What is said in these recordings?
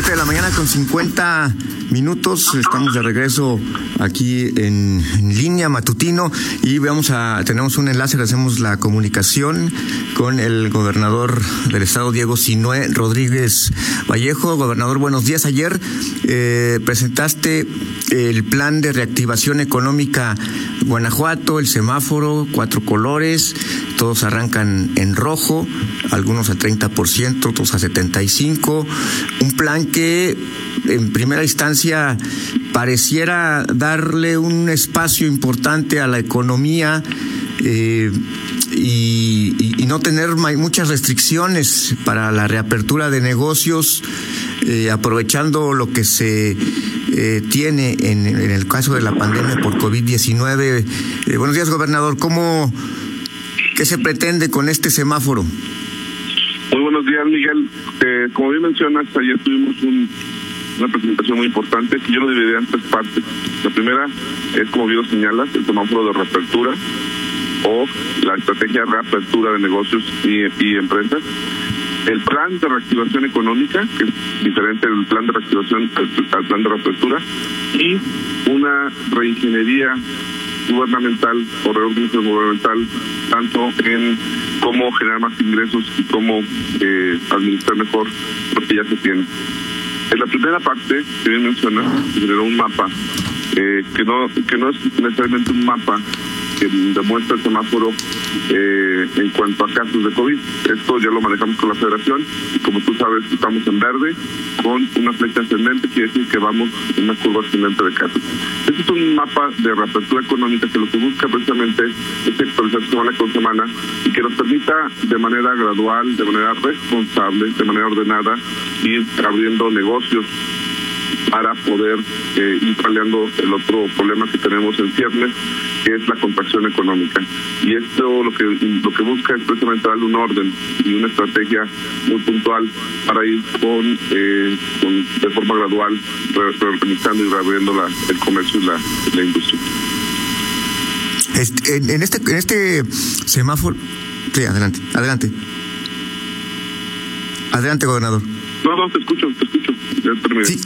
7 de la mañana con 50 minutos. Estamos de regreso aquí en, línea matutino y vamos a tenemos un enlace, hacemos la comunicación con el gobernador del estado Diego Sinué Rodríguez Vallejo. Gobernador, buenos días. Ayer eh, presentaste el plan de reactivación económica Guanajuato, el semáforo, cuatro colores, todos arrancan en rojo, algunos a 30%, otros a 75%, un plan que en primera instancia pareciera darle un espacio importante a la economía eh, y, no tener muchas restricciones para la reapertura de negocios, eh, aprovechando lo que se eh, tiene en, el caso de la pandemia por COVID-19. buenos días, gobernador. ¿Cómo, qué se pretende con este semáforo? Muy buenos días, Miguel. Como bien mencionas, ayer tuvimos un una presentación muy importante yo lo dividí en tres partes. La primera es, como bien señalas, el semáforo de reapertura o la estrategia de reapertura de negocios y, empresas. El plan de reactivación económica, que es diferente del plan de reactivación al, plan de reapertura, y una reingeniería gubernamental o reorganización gubernamental, tanto en cómo generar más ingresos y cómo eh, administrar mejor lo que ya se tiene. En la primera parte, que bien menciona, generó un mapa eh, que no que no es necesariamente un mapa que demuestra el semáforo eh, en cuanto a casos de COVID. Esto ya lo manejamos con la federación y como tú sabes estamos en verde con una flecha ascendente, quiere decir que vamos en una curva ascendente de casos. Este es un mapa de reapertura económica que lo que busca precisamente es actualizar semana con semana y que nos permita de manera gradual, de manera responsable, de manera ordenada, ir abriendo negocios para poder eh, ir paliando el otro problema que tenemos en ciernes, que es la contracción económica. Y esto lo que lo que busca es precisamente darle un orden y una estrategia muy puntual para ir con, eh, de forma gradual reorganizando y reabriendo la, el comercio y la, la industria. En, este en este semáforo, sí, adelante, adelante, adelante, gobernador. No, no, te escucho, te escucho. Sí,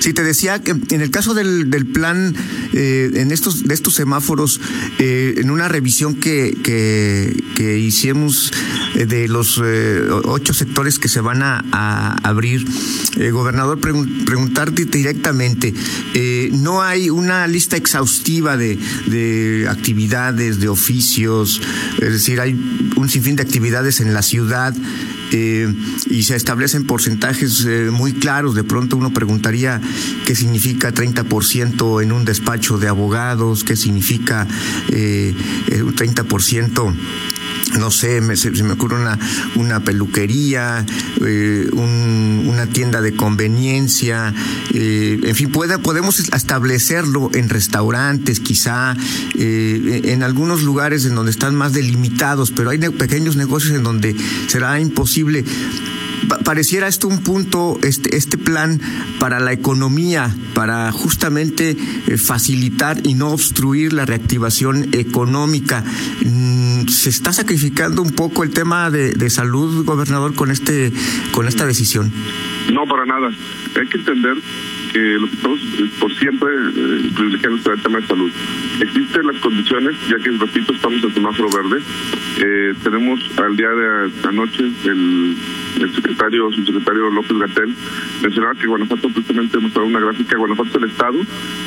sí, te decía que en el caso del, del plan, eh, en estos, de estos semáforos, eh, en una revisión que, que, que hicimos eh, de los ocho sectores que se van a, abrir, gobernador, preguntarte directamente, no hay una lista exhaustiva de, de actividades, de oficios, es decir, hay un sinfín de actividades en la ciudad eh, y se establecen porcentajes eh, muy claros. De pronto uno preguntaría qué significa 30% en un despacho de abogados, qué significa eh, un 30% no sé, me, se, me ocurre una, una peluquería, eh, una tienda de conveniencia, eh, en fin, puede, podemos establecerlo en restaurantes, quizá, eh, en algunos lugares en donde están más delimitados, pero hay pequeños negocios en donde será imposible pareciera esto un punto, este, este plan para la economía, para justamente facilitar y no obstruir la reactivación económica. Mm, ¿Se está sacrificando un poco el tema de, de salud, gobernador, con, este, con esta decisión? No, para nada. Hay que entender que lo que estamos eh, por siempre eh, privilegiando el tema de salud. Existen las condiciones, ya que, repito, estamos en semáforo verde. Eh, tenemos al día de anoche el, el secretario, su secretario López Gatel, mencionaba que Guanajuato, hemos dado una gráfica, Guanajuato es el estado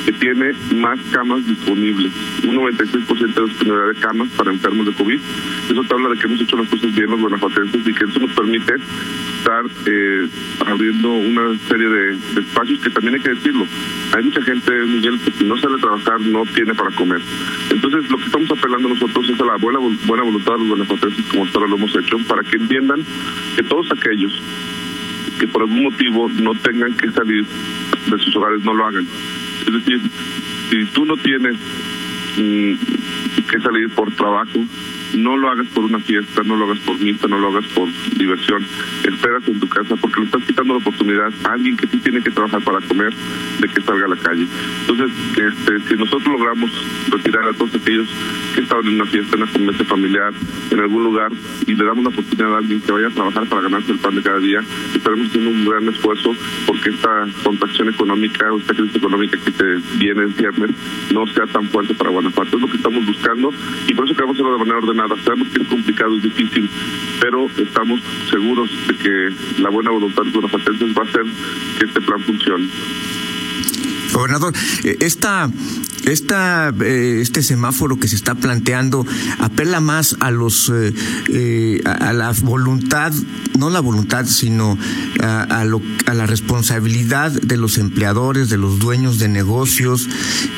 que tiene más camas disponibles, un 96% de disponibilidad de camas para enfermos de COVID. Eso te habla de que hemos hecho las cosas bien los guanajuatenses y que eso nos permite estar eh, abriendo una serie de, espacios que también hay que decirlo. Hay mucha gente, Miguel, que si no sale a trabajar no tiene para comer. Entonces, lo que estamos nosotros es la buena, voluntad de los guanajuatenses, como ahora lo hemos hecho, para que entiendan que todos aquellos que por algún motivo no tengan que salir de sus hogares no lo hagan. Es decir, si tú no tienes mm, que salir por trabajo, no lo hagas por una fiesta, no lo hagas por misa, no lo hagas por diversión. Espérate en tu casa porque le estás quitando la oportunidad a alguien que sí tiene que trabajar para comer de que salga a la calle. Entonces, este, si nosotros logramos retirar a todos aquellos que estaban en una fiesta, en una convivencia familiar, en algún lugar, y le damos la oportunidad a alguien que vaya a trabajar para ganarse el pan de cada día, estaremos haciendo un gran esfuerzo porque esta contracción económica o esta crisis económica que te viene en viernes no sea tan fuerte para Guanajuato. Es lo que estamos buscando y por eso queremos hacerlo de manera ordenada. Sabemos que es complicado, es difícil, pero estamos seguros de que la buena voluntad de los guanajuatenses va a hacer que este plan funcione. Gobernador, eh, esta esta, eh, este semáforo que se está planteando apela más a los eh, a, la voluntad, no la voluntad, sino a, a la responsabilidad de los empleadores, de los dueños de negocios,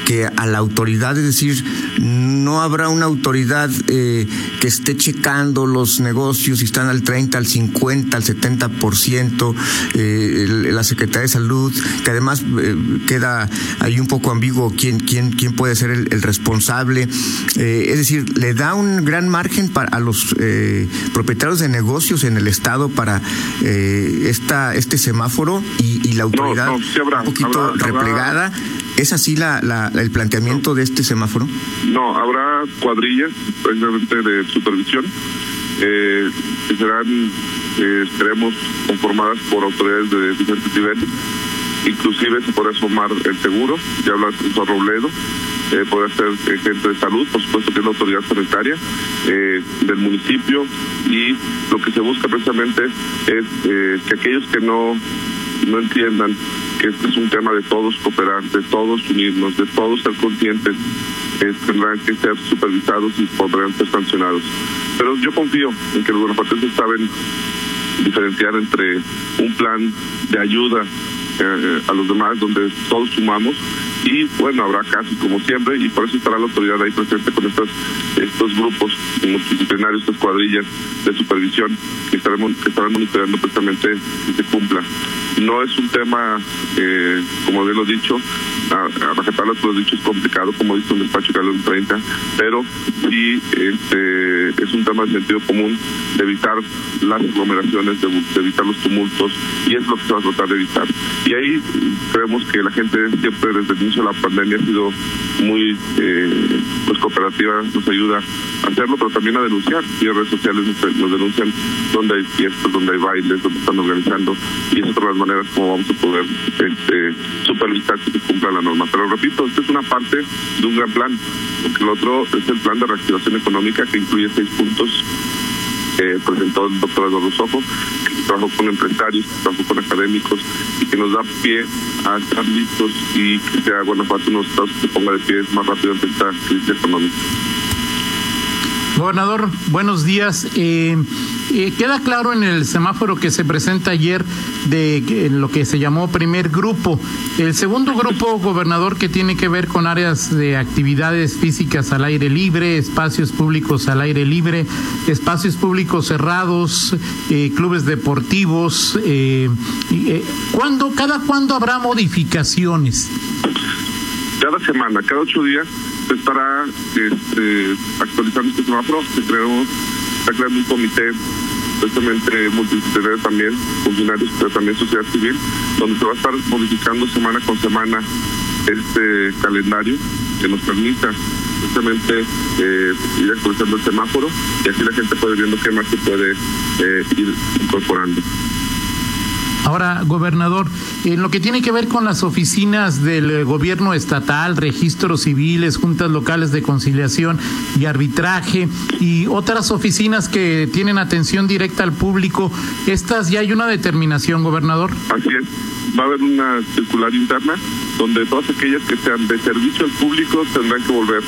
que a la autoridad, es decir, no habrá una autoridad que esté checando los negocios si están al 30, al 50, al 70%, eh, la Secretaría de Salud, que además queda ahí un poco ambiguo quién, quién, quién puede ser el, responsable. Eh, es decir, le da un gran margen para, a los eh, propietarios de negocios en el Estado para eh, esta, este semáforo y, la autoridad un poquito replegada. ¿Es así la, la, el planteamiento de este semáforo? No, habrá cuadrillas precisamente de supervisión que serán, esperemos, conformadas por autoridades de diferentes niveles inclusive se puede sumar el seguro, ya habla el Robledo, eh, puede ser eh, gente de salud, por supuesto que es la autoridad sanitaria eh, del municipio y lo que se busca precisamente es eh, que aquellos que no, no entiendan que este es un tema de todos cooperar, de todos unirnos, de todos ser conscientes, tendrán que ser supervisados y podrán ser sancionados. Pero yo confío en que los guanajuatenses saben diferenciar entre un plan de ayuda eh, a los demás, donde todos sumamos y bueno, habrá casos como siempre y por eso estará la autoridad ahí presente con estos, estos grupos multidisciplinarios, estas cuadrillas de supervisión que, estaremos, que estarán monitoreando precisamente que se cumpla. No es un tema, eh, como bien lo dicho, a, a lo dicho es complicado, como dice un despacho que en 30, pero sí este, es un tema de sentido común de evitar las aglomeraciones, de, evitar los tumultos, y es lo que se va a tratar de evitar. Y ahí creemos que la gente siempre desde el inicio de la pandemia ha sido muy eh, pues cooperativa, nos ayuda a hacerlo, pero también a denunciar. Y en redes sociales nos, denuncian donde hay fiestas, donde hay bailes, donde están organizando, y es maneras como vamos a poder este, supervisar que se cumpla la norma. Pero repito, esta es una parte de un gran plan, porque el otro es el plan de reactivación económica que incluye seis puntos que presentó el doctor Eduardo Sojo, que trabajó con empresarios, que trabajó con académicos y que nos da pie a estar listos y que sea Guanajuato uno de los estados que ponga de pie más rápido ante esta crisis económica. Gobernador, buenos días. Eh, eh, queda claro en el semáforo que se presenta ayer de lo que se llamó primer grupo. El segundo grupo, gobernador, que tiene que ver con áreas de actividades físicas al aire libre, espacios públicos al aire libre, espacios públicos cerrados, eh, clubes deportivos. Eh, ¿cuándo, ¿Cada cuándo habrá modificaciones? Cada semana, cada ocho días se estará este, actualizando este semáforo, que creemos, está creando un comité precisamente multidisciplinario también, funcionarios, pero también sociedad civil, donde se va a estar modificando semana con semana este calendario que nos permita precisamente eh, ir actualizando el semáforo y así la gente puede viendo qué más se puede eh, ir incorporando. Ahora, gobernador, en lo que tiene que ver con las oficinas del eh, gobierno estatal, registros civiles, juntas locales de conciliación y arbitraje y otras oficinas que tienen atención directa al público, ¿estas ya hay una determinación, gobernador? Así es. Va a haber una circular interna donde todas aquellas que sean de servicio al público tendrán que volver.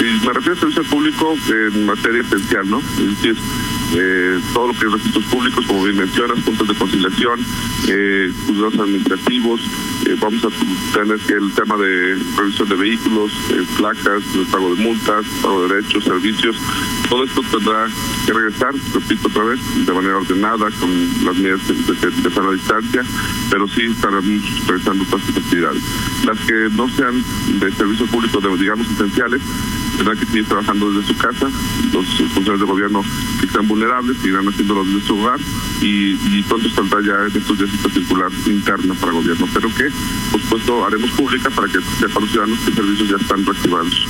Y me refiero a servicio al público en materia esencial, ¿no? Es decir, eh, todo lo que es registros públicos, como bien mencionas, puntos de conciliación, eh, administrativos, eh, vamos a tener que el tema de revisión de vehículos, eh, placas, pago de multas, pago de derechos, servicios, todo esto tendrá que regresar, repito otra vez, de manera ordenada, con las medidas de, la distancia, pero sí estaremos realizando todas estas actividades. Las que no sean de servicio público, digamos, esenciales, tendrá que seguir trabajando desde su casa, los funcionarios de gobierno que están vulnerables seguirán haciéndolo desde su hogar y, y pronto saldrá ya en estos días esta circular interna para gobierno, pero que por supuesto haremos pública para que sepan los ciudadanos que servicios ya están reactivados.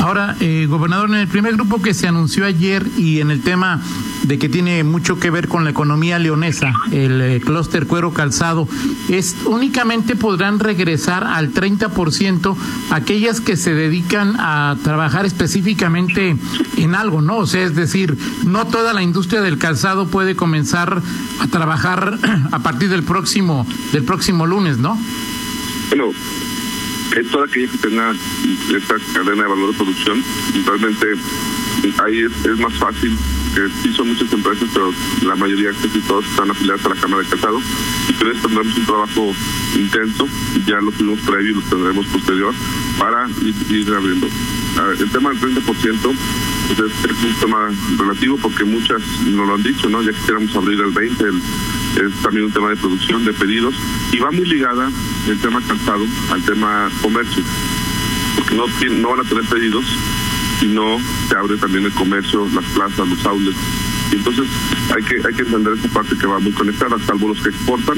Ahora, eh, gobernador, en el primer grupo que se anunció ayer y en el tema de que tiene mucho que ver con la economía leonesa, el eh, clúster cuero calzado, es únicamente podrán regresar al 30% aquellas que se dedican a trabajar específicamente en algo, ¿no? O sea, es decir, no toda la industria del calzado puede comenzar a trabajar a partir del próximo del próximo lunes, ¿no? Bueno, es toda aquella que tenga esta cadena de valor de producción. Realmente ahí es, más fácil, que sí son muchas empresas, pero la mayoría, casi todos, están afiliadas a la Cámara de Calzado. Y que tendremos un trabajo intenso, ya lo tuvimos previo y lo tendremos posterior, para ir, abriendo. El tema del 30%, pues es, es un tema relativo porque muchas nos lo han dicho, ¿no? Ya quisiéramos abrir el 20%, el, es también un tema de producción, de pedidos, y va muy ligada el tema calzado al tema comercio, porque no, no van a tener pedidos y no se abre también el comercio, las plazas, los outlets. Y entonces hay que hay que entender esa parte que va muy conectada, salvo los que exportan,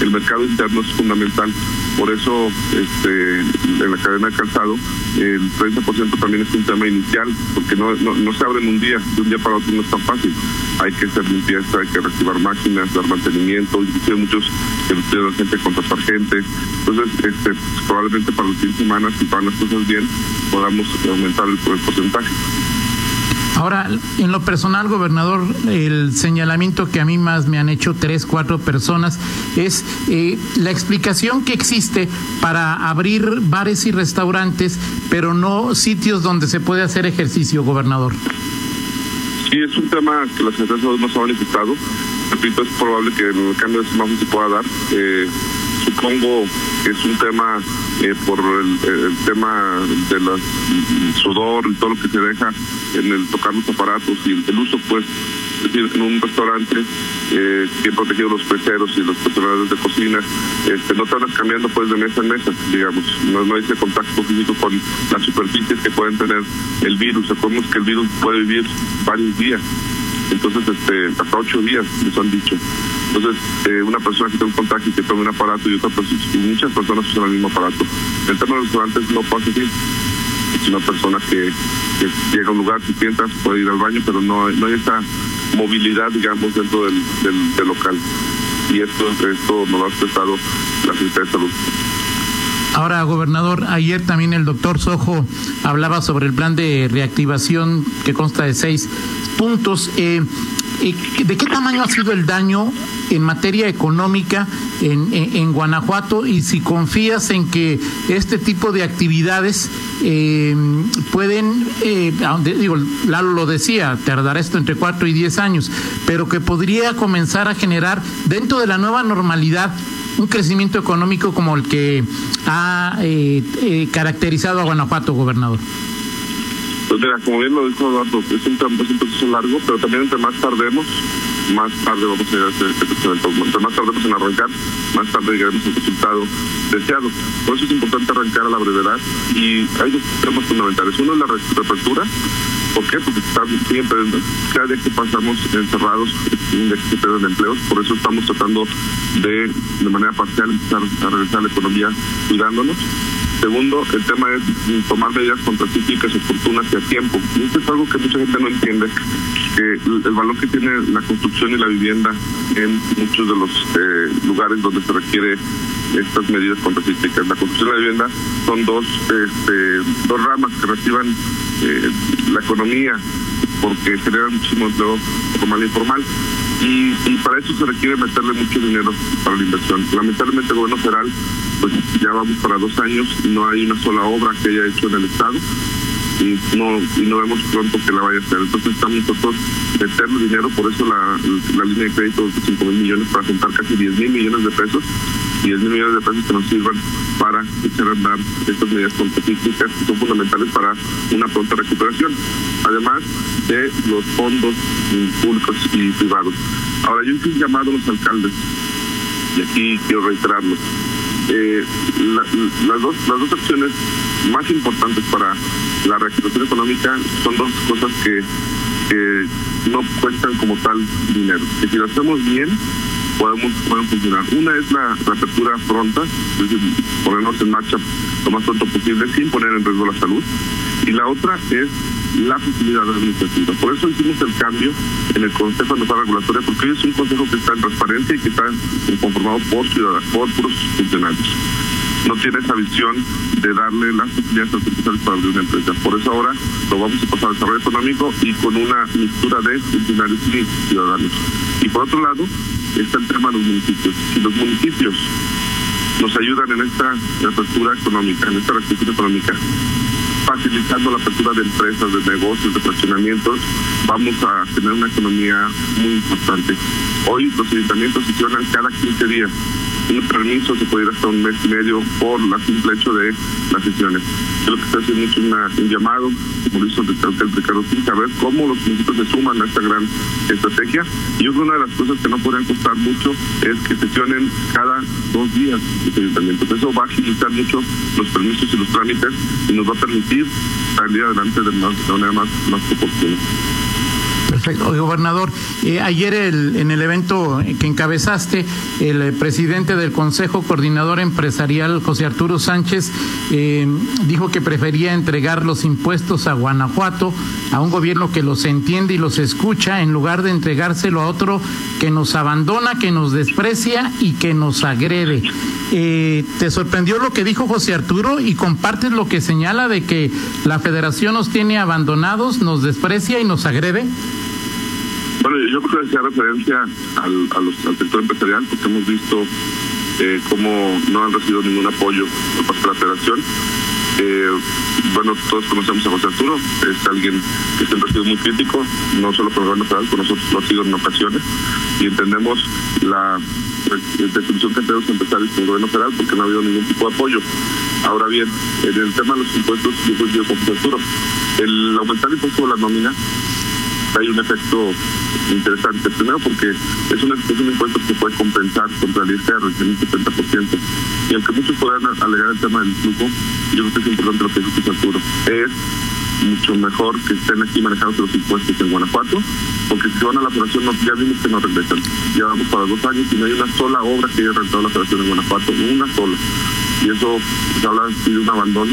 el mercado interno es fundamental. Por eso este, en la cadena de calzado el 30% también es un tema inicial, porque no, no, no se abre en un día, de un día para otro no es tan fácil. Hay que hacer limpieza, hay que reactivar máquinas, dar mantenimiento, inclusive muchos que tienen gente contratar gente. Entonces, este, probablemente para los 10 semanas, si van las cosas bien, podamos aumentar el porcentaje. Ahora, en lo personal, gobernador, el señalamiento que a mí más me han hecho tres, cuatro personas es eh, la explicación que existe para abrir bares y restaurantes, pero no sitios donde se puede hacer ejercicio, gobernador. Sí, es un tema que la Secretaría de Salud nos ha manifestado. Repito, es probable que el cambio de semáforo se pueda dar. Eh, que es un tema eh, por el, el tema de la el sudor y todo lo que se deja en el tocar los aparatos y el, uso, pues, es decir, en un restaurante eh, bien protegido los peceros y los personales de cocina, este, no andas cambiando pues de mesa en mesa, digamos, no, no hay ese contacto físico con las superficies que pueden tener el virus. Recordemos que el virus puede vivir varios días, entonces este, hasta ocho días, les han dicho. Entonces, eh, una persona que tiene un contagio y que tome un aparato y otra persona, y muchas personas usan el mismo aparato. El tema de los restaurantes no pasa así. Es una persona que, que llega a un lugar, se sienta, puede ir al baño, pero no, no hay esa movilidad, digamos, dentro del, local. Y esto, esto nos lo ha expresado la Secretaría de Salud. Ahora, gobernador, ayer también el doctor Sojo hablaba sobre el plan de reactivación que consta de seis puntos. Eh, ¿De qué tamaño ha sido el daño en materia económica en, Guanajuato y si confías en que este tipo de actividades eh, pueden, eh, digo, Lalo lo decía, tardará esto entre cuatro y diez años, pero que podría comenzar a generar dentro de la nueva normalidad un crecimiento económico como el que ha eh, eh, caracterizado a Guanajuato, gobernador. Pues mira, como bien lo dijo Eduardo, es un, proceso largo, pero también entre más tardemos, más tarde vamos a llegar a ese crecimiento. Entre más tardemos en arrancar, más tarde llegaremos al resultado deseado. Por eso es importante arrancar a la brevedad y hay dos temas fundamentales. Uno es la re- reapertura. ¿Por qué? Porque están siempre, cada día que pasamos encerrados, un día que se pierden empleos. Por eso estamos tratando de, de manera parcial, empezar a regresar a la economía cuidándonos. Segundo, el tema es tomar medidas contracíclicas oportunas y a tiempo. Y esto es algo que mucha gente no entiende, que el, valor que tiene la construcción y la vivienda en muchos de los eh, lugares donde se requiere estas medidas contracíclicas. La construcción y la vivienda son dos, este, ramas que reciban eh, la economía porque generan muchísimo empleo formal e informal. Y, y para eso se requiere meterle mucho dinero para la inversión. Lamentablemente el gobierno federal, pues ya vamos para dos años y no hay una sola obra que haya hecho en el Estado y no y no vemos pronto que la vaya a hacer. Entonces estamos nosotros meterle dinero, por eso la, línea de crédito de 5 mil millones para juntar casi 10 mil millones de pesos, 10 mil millones de pesos que nos sirvan para echar a andar estas medidas contracíclicas que son fundamentales para una pronta recuperación, además de los fondos públicos y privados. Ahora yo hice un llamado a los alcaldes y aquí quiero reiterarlo. eh, las, dos, las dos acciones más importantes para la reactivación económica son dos cosas que, que no cuestan como tal dinero. Que si lo hacemos bien, podemos pueden funcionar. Una es la reapertura pronta, es decir, ponernos en marcha lo más pronto posible sin poner en riesgo la salud. Y la otra es la facilidad administrativa. Por eso hicimos el cambio en el Consejo Nacional Regulatoria, porque es un consejo que está en transparencia y que está conformado por ciudadanos, por puros funcionarios. No tiene esa visión de darle las facilidades artificiales para abrir una empresa. Por eso ahora lo vamos a pasar al desarrollo económico y con una mixtura de funcionarios y ciudadanos. Y por otro lado, está el tema de los municipios. Si los municipios nos ayudan en esta apertura económica, en esta restricción económica, facilitando la apertura de empresas, de negocios, de fraccionamientos, vamos a tener una economía muy importante. Hoy los ayuntamientos funcionan cada 15 días un permiso se puede ir hasta un mes y medio por la simple hecho de las sesiones. Lo que estoy haciendo es un llamado, como lo hizo el Ricardo a ver cómo los municipios se suman a esta gran estrategia. Y creo una de las cosas que no podrían costar mucho es que sesionen cada dos días los ayuntamientos. Eso va a agilizar mucho los permisos y los trámites y nos va a permitir salir adelante de, más, de manera más, más oportuna. Perfecto. Gobernador, eh, ayer en el evento que encabezaste, el eh, presidente del Consejo Coordinador Empresarial, José Arturo Sánchez, eh, dijo que prefería entregar los impuestos a Guanajuato, a un gobierno que los entiende y los escucha, en lugar de entregárselo a otro que nos abandona, que nos desprecia y que nos agrede. ¿Te sorprendió lo que dijo José Arturo y compartes lo que señala de que la federación nos tiene abandonados, nos desprecia y nos agrede? Bueno, yo creo que hacía referencia al, al sector empresarial porque hemos visto eh, cómo no han recibido ningún apoyo por parte de la federación. Eh, bueno, todos conocemos a José Arturo, es alguien que siempre ha sido muy crítico, no solo por el gobierno federal, con nosotros lo ha sido en ocasiones, y entendemos la desilusión que tenemos empresarios con el gobierno federal porque no ha habido ningún tipo de apoyo. Ahora bien, en el tema de los impuestos, yo coincido con José Arturo. El aumentar el impuesto de la nómina hay un efecto interesante. Primero porque es un, es un impuesto que puede compensar contra el ISR en un 70%. Y aunque muchos puedan alegar el tema del flujo, yo creo que es importante lo que dice Arturo. Es mucho mejor que estén aquí manejando los impuestos en Guanajuato, porque si van a la federación no, ya vimos que no regresan. Ya vamos para dos años y no hay una sola obra que haya rentado la federación en Guanajuato, una sola. Y eso se habla de un abandono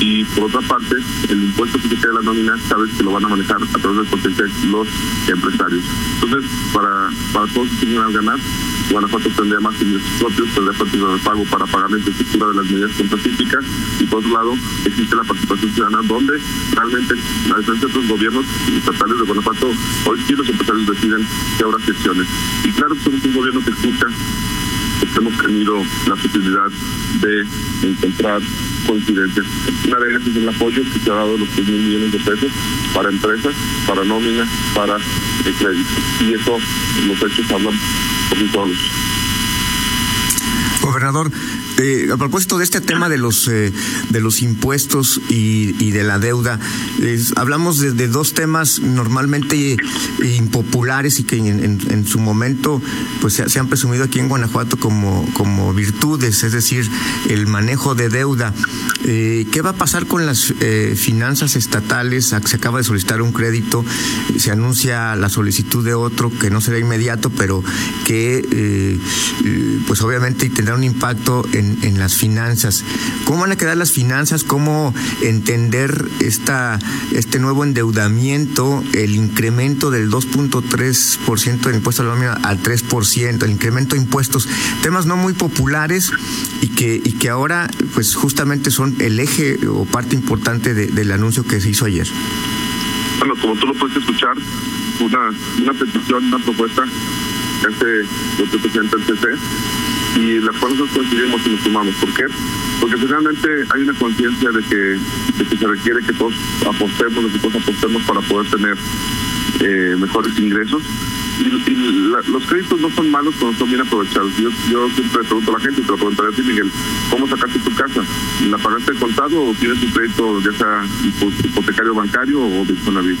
y por otra parte el impuesto que se queda de la nómina sabes que lo van a manejar a través del potencial los empresarios. Entonces, para, para todos los ganar, Guanajuato tendría más ingresos propios, tendría partidos de pago para pagar la infraestructura de las medidas contracíclicas y por otro lado existe la participación ciudadana donde realmente, a diferencia de otros gobiernos estatales de Guanajuato, hoy sí los empresarios deciden qué habrá secciones. Y claro somos un gobierno que escucha, porque hemos tenido la posibilidad de encontrar coincidencias. Una de ellas es el apoyo que se ha dado los 3 mil millones de pesos para empresas, para nómina, para el crédito. Y eso, los hechos hablan Gobernador, eh, a propósito de este tema de los eh, de los impuestos y, de la deuda, hablamos de, dos temas normalmente impopulares y que en, su momento pues se, han presumido aquí en Guanajuato como como virtudes, es decir, el manejo de deuda. Eh, ¿Qué va a pasar con las finanzas estatales? Se acaba de solicitar un crédito, se anuncia la solicitud de otro que no será inmediato, pero que pues obviamente tendrá un impacto en en, las finanzas. ¿Cómo van a quedar las finanzas? ¿Cómo entender esta, este nuevo endeudamiento, el incremento del 2.3% del impuesto a la nómina al 3%, el incremento de impuestos? Temas no muy populares y que, y que ahora pues justamente son el eje o parte importante del anuncio que se hizo ayer. Bueno, como tú lo puedes escuchar, una, una petición, una propuesta que hace el presidente del CC y las cuales nosotros coincidimos y nos sumamos. ¿Por qué? Porque finalmente hay una conciencia de que, se requiere que todos apostemos, de que todos apostemos para poder tener eh, mejores ingresos. Y, los créditos no son malos cuando son bien aprovechados. Yo, yo siempre pregunto a la gente, te lo preguntaré a ti, Miguel, ¿cómo sacaste tu casa? ¿La pagaste contado o tienes un crédito ya sea hipotecario bancario o de vida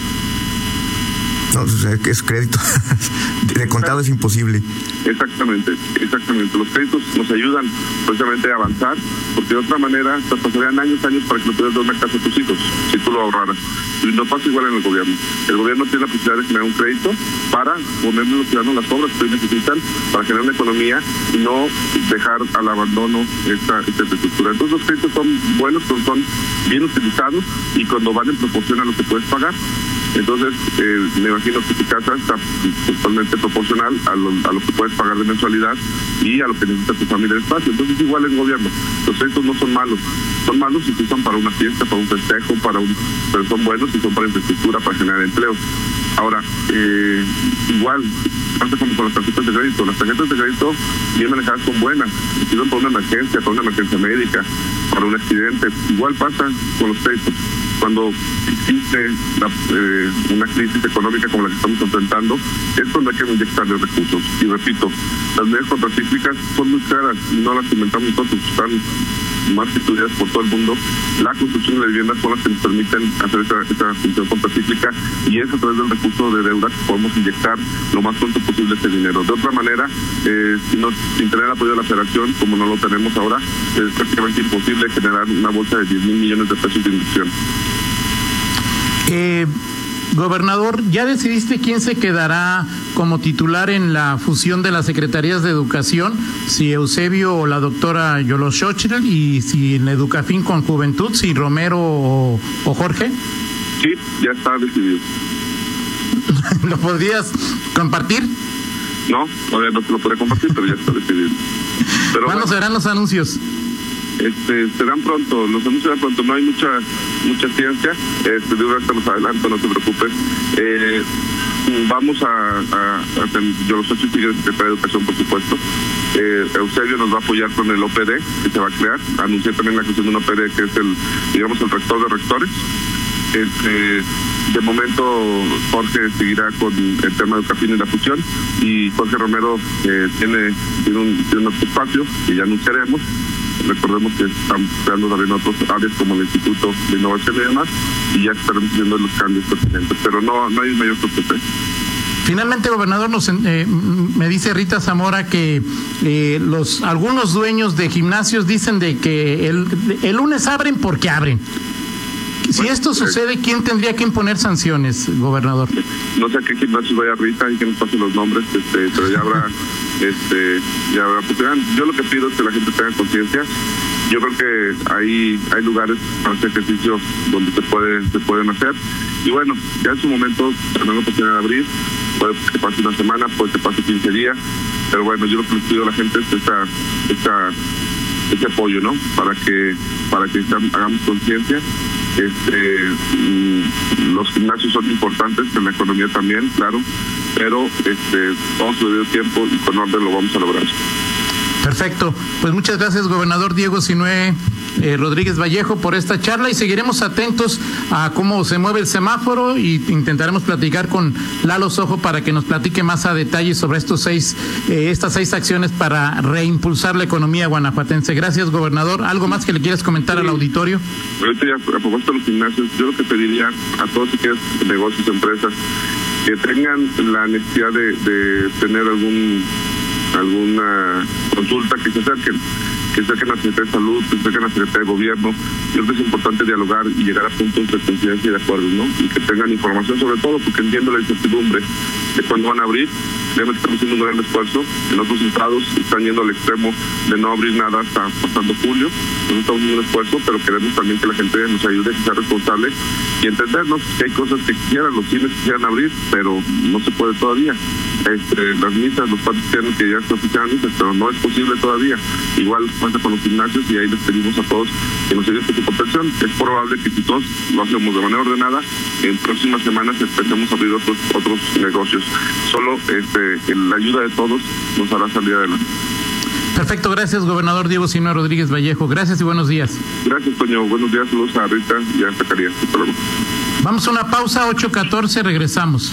No, es crédito. De contado es imposible. Exactamente, exactamente. Los créditos nos ayudan precisamente a avanzar, porque de otra manera te pasarían años, años para que le pudieras dar una casa a tus hijos, si tú lo ahorraras. Y no pasa igual en el gobierno. El gobierno tiene la posibilidad de generar un crédito para ponerle a los ciudadanos las obras que necesitan para generar una economía y no dejar al abandono esta, esta infraestructura. Entonces los créditos son buenos, son, son bien utilizados y cuando van en proporción a lo que puedes pagar. Entonces, eh, me imagino que tu casa está totalmente proporcional a lo, a lo que puedes pagar de mensualidad y a lo que necesita tu familia de espacio. Entonces, igual en gobierno. Los créditos no son malos. Son malos si se usan para una fiesta, para un festejo, para un, pero son buenos si son para infraestructura, para generar empleo. Ahora, eh, igual, pasa como con las tarjetas de crédito. Las tarjetas de crédito bien manejadas son buenas. Si sirven para una emergencia, para una emergencia médica, para un accidente. Igual pasa con los créditos cuando existe eh, una crisis económica como la que estamos enfrentando, es cuando hay que inyectarle recursos. Y repito, las medidas contracíclicas son muy caras no las inventamos nosotros, están más estudiadas por todo el mundo. La construcción de viviendas son las que nos permiten hacer esa, esa función contracíclica y es a través del recurso de deuda que podemos inyectar lo más pronto posible ese dinero. De otra manera, eh, si no, sin tener apoyo de la federación, como no lo tenemos ahora, es prácticamente imposible generar una bolsa de 10 mil millones de pesos de inversión. Eh, gobernador, ¿ya decidiste quién se quedará como titular en la fusión de las secretarías de educación? Si Eusebio o la doctora Yoloshochitl y si en Educafin con Juventud, si Romero o, o Jorge? Sí, ya está decidido. ¿Lo podrías compartir? No, todavía no te lo podré compartir, pero ya está decidido. Pero ¿Cuándo bueno, serán los anuncios? este, serán pronto, los anuncios serán pronto, no hay mucha mucha ciencia, este, de una vez te los adelanto, no te preocupes. Eh, vamos a, a, a yo los ocho tigres de Educación, por supuesto. Eh, Eusebio nos va a apoyar con el OPD que se va a crear. Anuncié también la creación de un OPD que es el, digamos, el rector de rectores. Este, de momento Jorge seguirá con el tema de Educación y la fusión y Jorge Romero eh, tiene, tiene, un, tiene un espacio que ya anunciaremos. Recordemos que están creando también otros áreas como el Instituto de Innovación y demás y ya estaremos viendo los cambios pertinentes, pero no, no hay mayor sorpresa. Finalmente, gobernador, nos, eh, me dice Rita Zamora que eh, los algunos dueños de gimnasios dicen de que el, el lunes abren porque abren. Si esto eh, sucede, ¿quién tendría que imponer sanciones, gobernador? no sé a qué gimnasio vaya Rita y que nos pasen los nombres, este, pero ya habrá, este, ya habrá oportunidad. Yo lo que pido es que la gente tenga conciencia. Yo creo que hay, hay lugares para hacer ejercicio donde se puede, se pueden hacer. Y bueno, ya en su momento tendrán la oportunidad de abrir, puede que pase una semana, puede que pase 15 días, pero bueno, yo lo que les pido a la gente es esta, esta, ese apoyo, ¿no? Para que, para que hagamos conciencia este mm, los gimnasios son importantes en la economía también claro pero este vamos a debido tiempo y con orden lo vamos a lograr Perfecto. Pues muchas gracias, gobernador Diego Sinue eh, Rodríguez Vallejo, por esta charla y seguiremos atentos a cómo se mueve el semáforo y intentaremos platicar con Lalo Sojo para que nos platique más a detalle sobre estos seis, eh, estas seis acciones para reimpulsar la economía guanajuatense. Gracias, gobernador. ¿Algo más que le quieras comentar al auditorio? ahorita ya a propósito de los gimnasios yo lo que pediría a todos aquellos negocios empresas que tengan la necesidad de, de tener algún alguna consulta que se acerquen que a la Secretaría de Salud, que a la Secretaría de Gobierno. Yo creo que es importante dialogar y llegar a puntos de coincidencia y de acuerdo, ¿no? Y que tengan información sobre todo, porque entiendo la incertidumbre de cuándo van a abrir. Realmente estamos haciendo un gran esfuerzo. En otros estados están yendo al extremo de no abrir nada hasta pasando julio. Nosotros estamos haciendo un esfuerzo, pero queremos también que la gente nos ayude, que sea responsable y entendernos que hay cosas que quisieran, los cines quisieran abrir, pero no se puede todavía. Este, las misas, los padres quieren que ya se oficiaran misas, pero no es posible todavía. Igual pasa con los gimnasios y ahí les pedimos a todos que nos ayuden con su protección. Es probable que si todos lo hacemos de manera ordenada, en próximas semanas empecemos a abrir otros otros negocios. Solo este, la ayuda de todos nos hará salir adelante. Perfecto, gracias, gobernador Diego Sinue Rodríguez Vallejo. Gracias y buenos días. Gracias, Toño. Buenos días, saludos a Rita y a Zacarías. Hasta luego. Vamos a una pausa, 8.14, regresamos.